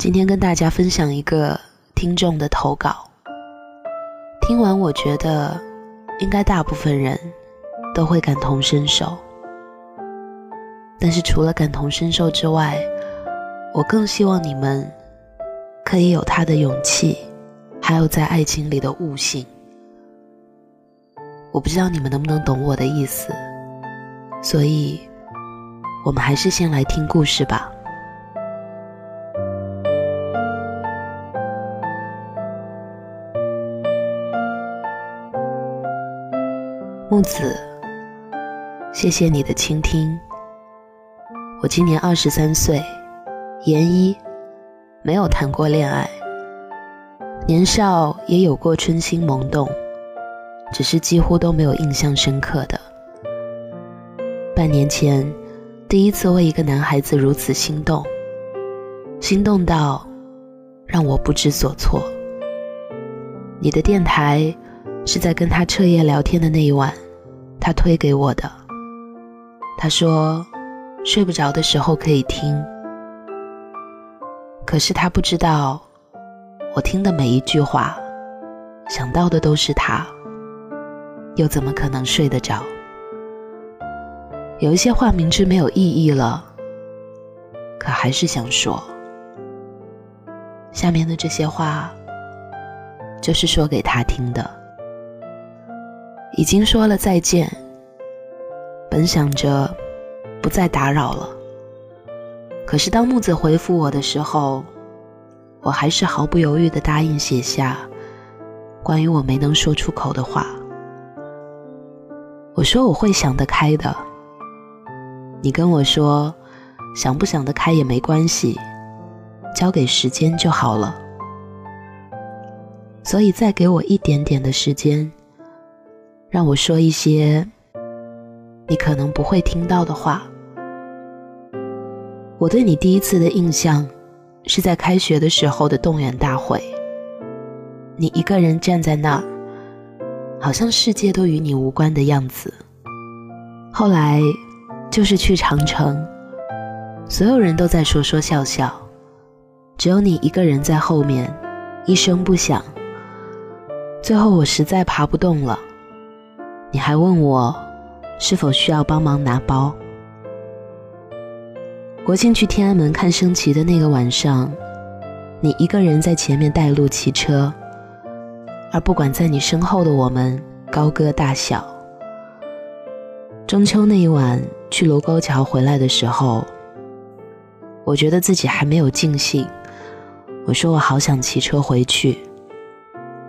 今天跟大家分享一个听众的投稿。听完，我觉得应该大部分人都会感同身受。但是除了感同身受之外，我更希望你们可以有他的勇气，还有在爱情里的悟性。我不知道你们能不能懂我的意思，所以我们还是先来听故事吧。木子，谢谢你的倾听。我今年二十三岁，研一，没有谈过恋爱。年少也有过春心萌动，只是几乎都没有印象深刻的。半年前，第一次为一个男孩子如此心动，心动到让我不知所措。你的电台。是在跟他彻夜聊天的那一晚，他推给我的。他说，睡不着的时候可以听。可是他不知道，我听的每一句话，想到的都是他，又怎么可能睡得着？有一些话明知没有意义了，可还是想说。下面的这些话，就是说给他听的。已经说了再见，本想着不再打扰了，可是当木子回复我的时候，我还是毫不犹豫的答应写下关于我没能说出口的话。我说我会想得开的，你跟我说想不想得开也没关系，交给时间就好了。所以再给我一点点的时间。让我说一些你可能不会听到的话。我对你第一次的印象是在开学的时候的动员大会，你一个人站在那儿，好像世界都与你无关的样子。后来就是去长城，所有人都在说说笑笑，只有你一个人在后面一声不响。最后我实在爬不动了。你还问我是否需要帮忙拿包。国庆去天安门看升旗的那个晚上，你一个人在前面带路骑车，而不管在你身后的我们高歌大笑。中秋那一晚去卢沟桥回来的时候，我觉得自己还没有尽兴，我说我好想骑车回去，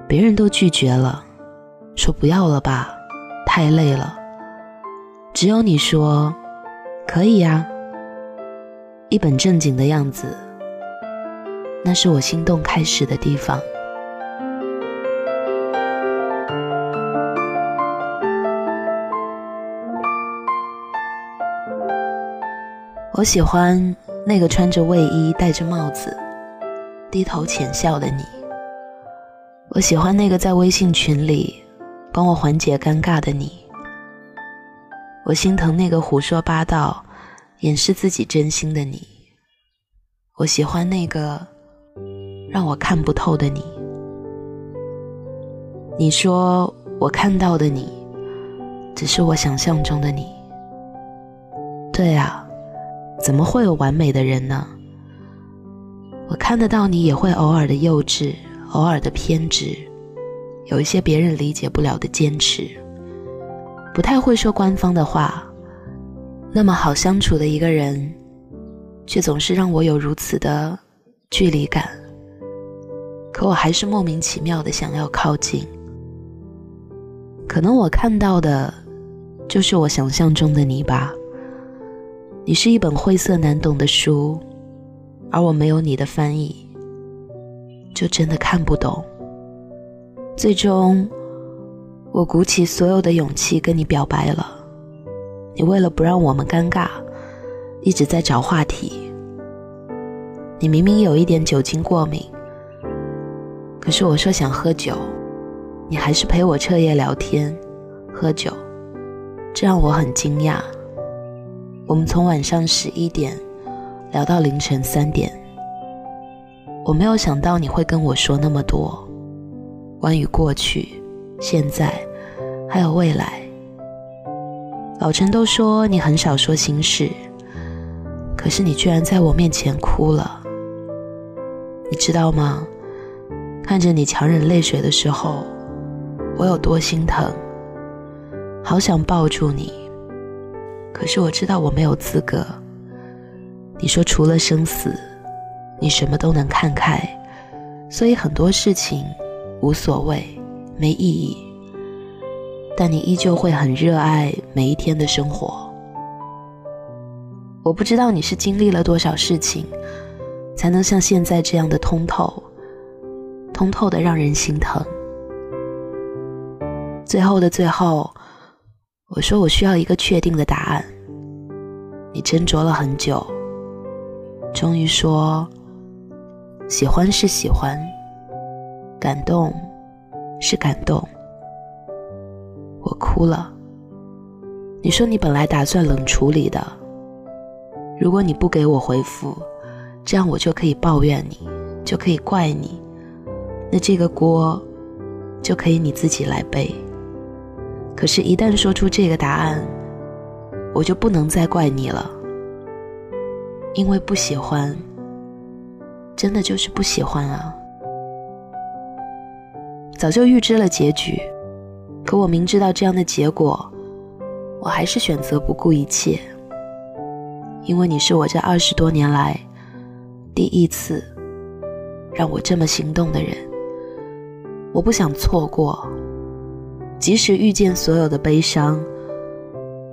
别人都拒绝了，说不要了吧。太累了，只有你说可以呀，一本正经的样子。那是我心动开始的地方。我喜欢那个穿着卫衣、戴着帽子、低头浅笑的你。我喜欢那个在微信群里。帮我缓解尴尬的你，我心疼那个胡说八道、掩饰自己真心的你。我喜欢那个让我看不透的你。你说我看到的你，只是我想象中的你。对啊，怎么会有完美的人呢？我看得到你，也会偶尔的幼稚，偶尔的偏执。有一些别人理解不了的坚持，不太会说官方的话，那么好相处的一个人，却总是让我有如此的距离感。可我还是莫名其妙的想要靠近。可能我看到的，就是我想象中的你吧。你是一本晦涩难懂的书，而我没有你的翻译，就真的看不懂。最终，我鼓起所有的勇气跟你表白了。你为了不让我们尴尬，一直在找话题。你明明有一点酒精过敏，可是我说想喝酒，你还是陪我彻夜聊天、喝酒，这让我很惊讶。我们从晚上十一点聊到凌晨三点，我没有想到你会跟我说那么多，关于过去、现在，还有未来。老陈都说你很少说心事，可是你居然在我面前哭了。你知道吗？看着你强忍泪水的时候，我有多心疼，好想抱住你。可是我知道我没有资格。你说除了生死。你什么都能看开，所以很多事情无所谓、没意义。但你依旧会很热爱每一天的生活。我不知道你是经历了多少事情，才能像现在这样的通透，通透的让人心疼。最后的最后，我说我需要一个确定的答案。你斟酌了很久，终于说。喜欢是喜欢，感动是感动。我哭了。你说你本来打算冷处理的，如果你不给我回复，这样我就可以抱怨你，就可以怪你，那这个锅就可以你自己来背。可是，一旦说出这个答案，我就不能再怪你了，因为不喜欢。真的就是不喜欢啊！早就预知了结局，可我明知道这样的结果，我还是选择不顾一切。因为你是我这二十多年来第一次让我这么心动的人，我不想错过。即使遇见所有的悲伤，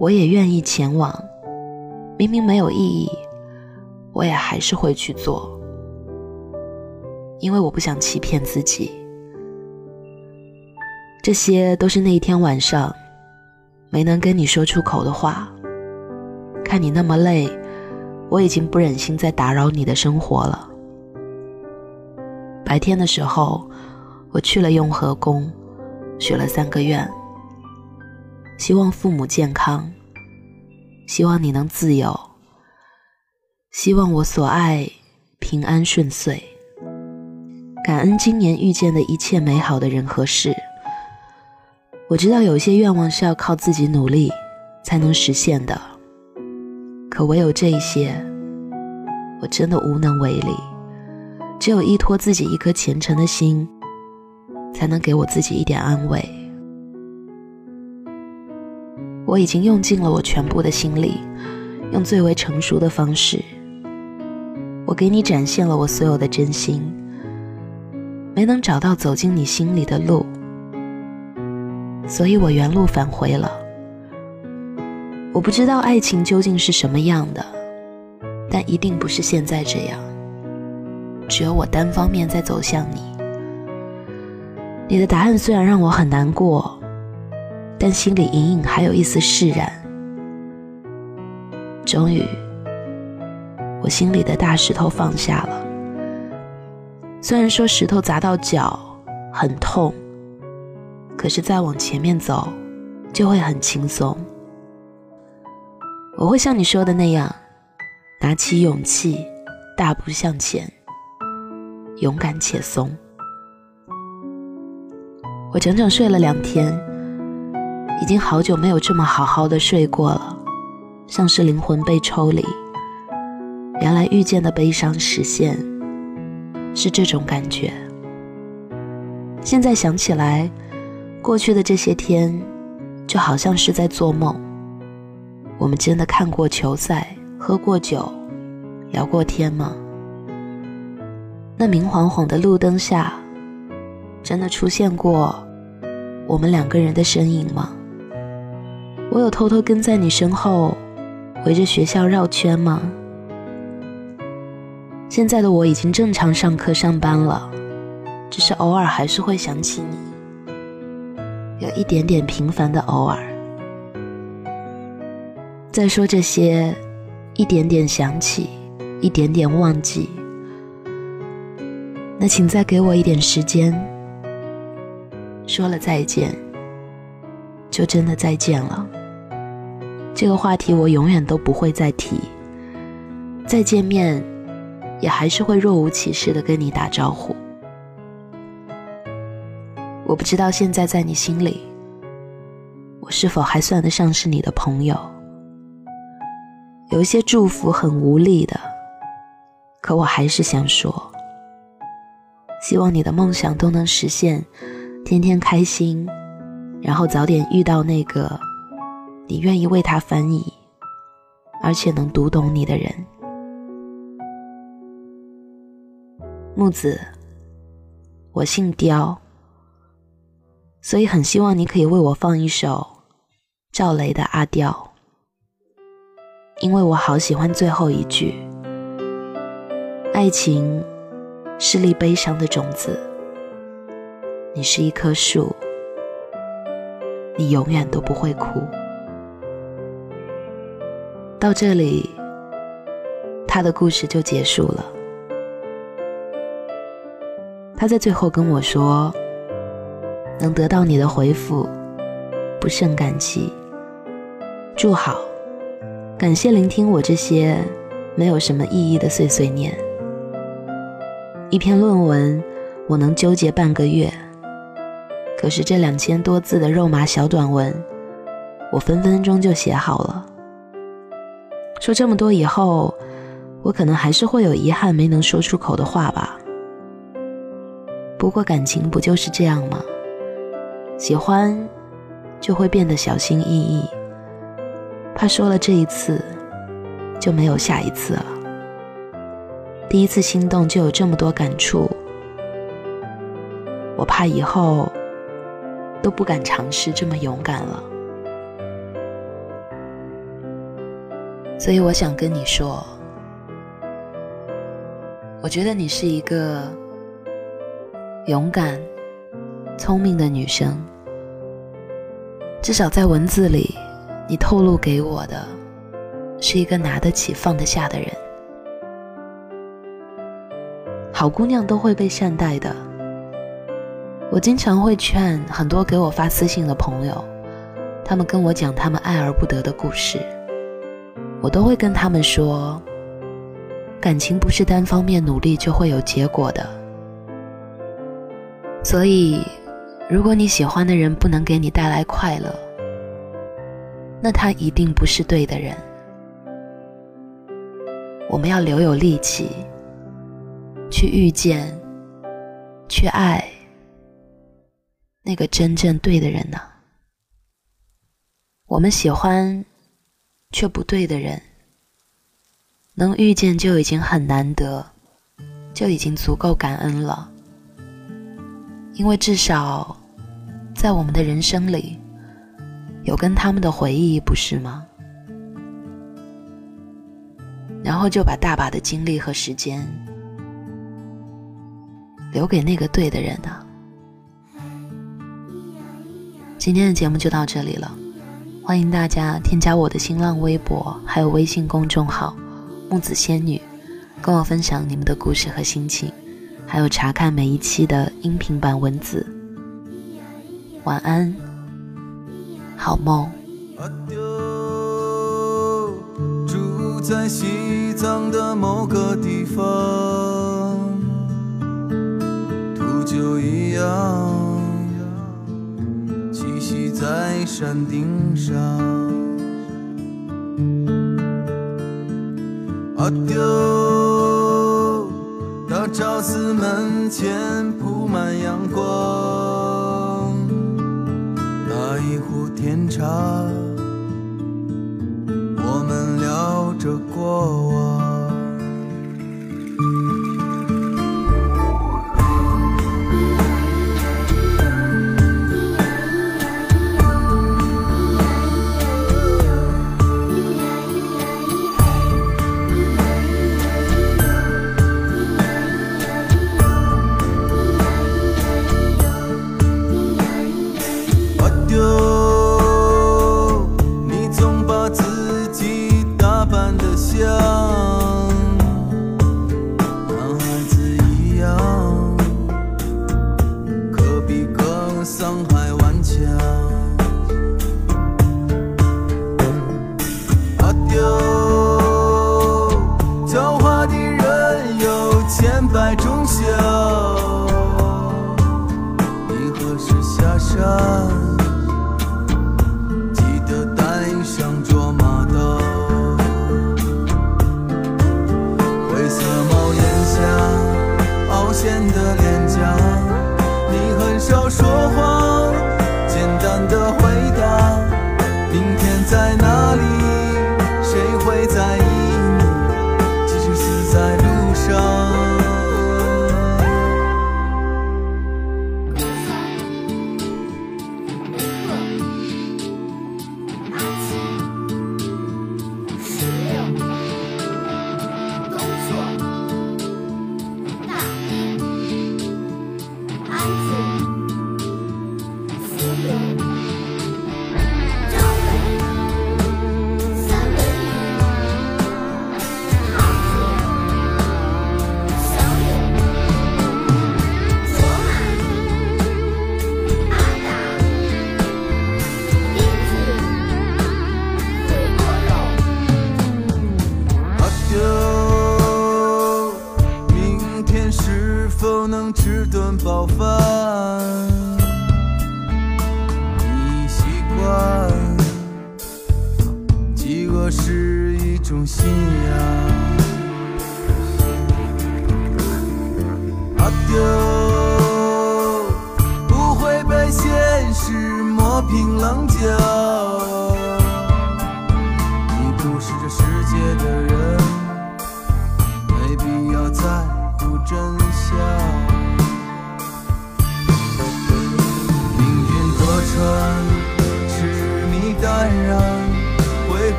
我也愿意前往。明明没有意义，我也还是会去做。因为我不想欺骗自己，这些都是那一天晚上没能跟你说出口的话。看你那么累，我已经不忍心再打扰你的生活了。白天的时候，我去了雍和宫，许了三个愿，希望父母健康，希望你能自由，希望我所爱平安顺遂。感恩今年遇见的一切美好的人和事。我知道有些愿望是要靠自己努力才能实现的，可唯有这一些，我真的无能为力。只有依托自己一颗虔诚的心，才能给我自己一点安慰。我已经用尽了我全部的心力，用最为成熟的方式，我给你展现了我所有的真心。没能找到走进你心里的路，所以我原路返回了。我不知道爱情究竟是什么样的，但一定不是现在这样。只有我单方面在走向你。你的答案虽然让我很难过，但心里隐隐还有一丝释然。终于，我心里的大石头放下了。虽然说石头砸到脚很痛，可是再往前面走就会很轻松。我会像你说的那样，拿起勇气，大步向前，勇敢且松。我整整睡了两天，已经好久没有这么好好的睡过了，像是灵魂被抽离，原来遇见的悲伤实现。是这种感觉。现在想起来，过去的这些天，就好像是在做梦。我们真的看过球赛，喝过酒，聊过天吗？那明晃晃的路灯下，真的出现过我们两个人的身影吗？我有偷偷跟在你身后，围着学校绕圈吗？现在的我已经正常上课上班了，只是偶尔还是会想起你，有一点点平凡的偶尔。再说这些，一点点想起，一点点忘记，那请再给我一点时间。说了再见，就真的再见了。这个话题我永远都不会再提。再见面。也还是会若无其事的跟你打招呼。我不知道现在在你心里，我是否还算得上是你的朋友？有一些祝福很无力的，可我还是想说，希望你的梦想都能实现，天天开心，然后早点遇到那个你愿意为他翻译，而且能读懂你的人。木子，我姓刁，所以很希望你可以为我放一首赵雷的《阿刁》，因为我好喜欢最后一句：“爱情是粒悲伤的种子，你是一棵树，你永远都不会哭。”到这里，他的故事就结束了。他在最后跟我说：“能得到你的回复，不胜感激。祝好，感谢聆听我这些没有什么意义的碎碎念。一篇论文，我能纠结半个月，可是这两千多字的肉麻小短文，我分分钟就写好了。说这么多以后，我可能还是会有遗憾没能说出口的话吧。”不过感情不就是这样吗？喜欢就会变得小心翼翼，怕说了这一次就没有下一次了。第一次心动就有这么多感触，我怕以后都不敢尝试这么勇敢了。所以我想跟你说，我觉得你是一个。勇敢、聪明的女生，至少在文字里，你透露给我的是一个拿得起、放得下的人。好姑娘都会被善待的。我经常会劝很多给我发私信的朋友，他们跟我讲他们爱而不得的故事，我都会跟他们说，感情不是单方面努力就会有结果的。所以，如果你喜欢的人不能给你带来快乐，那他一定不是对的人。我们要留有力气，去遇见，去爱那个真正对的人呢。我们喜欢却不对的人，能遇见就已经很难得，就已经足够感恩了。因为至少，在我们的人生里，有跟他们的回忆，不是吗？然后就把大把的精力和时间留给那个对的人呢。今天的节目就到这里了，欢迎大家添加我的新浪微博，还有微信公众号“木子仙女”，跟我分享你们的故事和心情。还有查看每一期的音频版文字。晚安，好梦。住在西藏的某个地方，秃鹫一样栖息在山顶上。阿丢。朝寺门前铺满阳光，那一壶甜茶，我们聊着过往。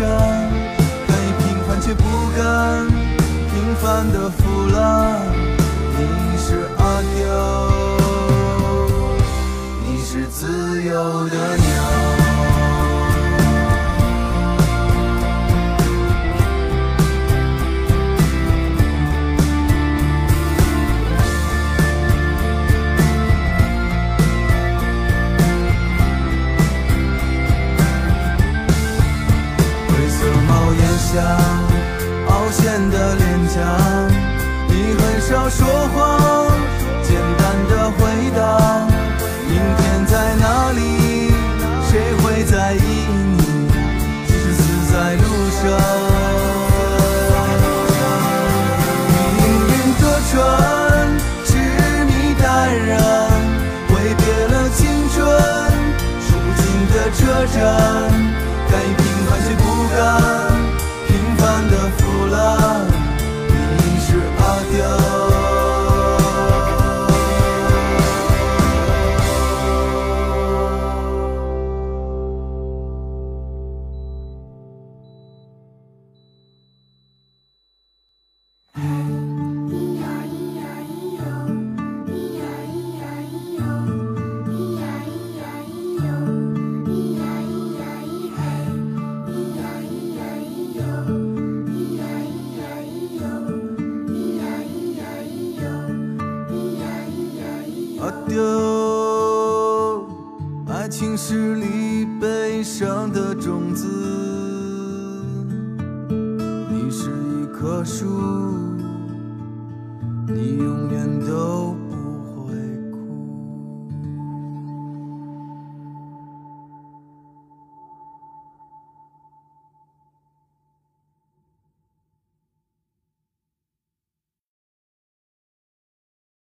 愿甘于平凡却不甘平凡的腐烂你是阿刁你是自由的鸟。情是你悲伤的种子，你是一棵树。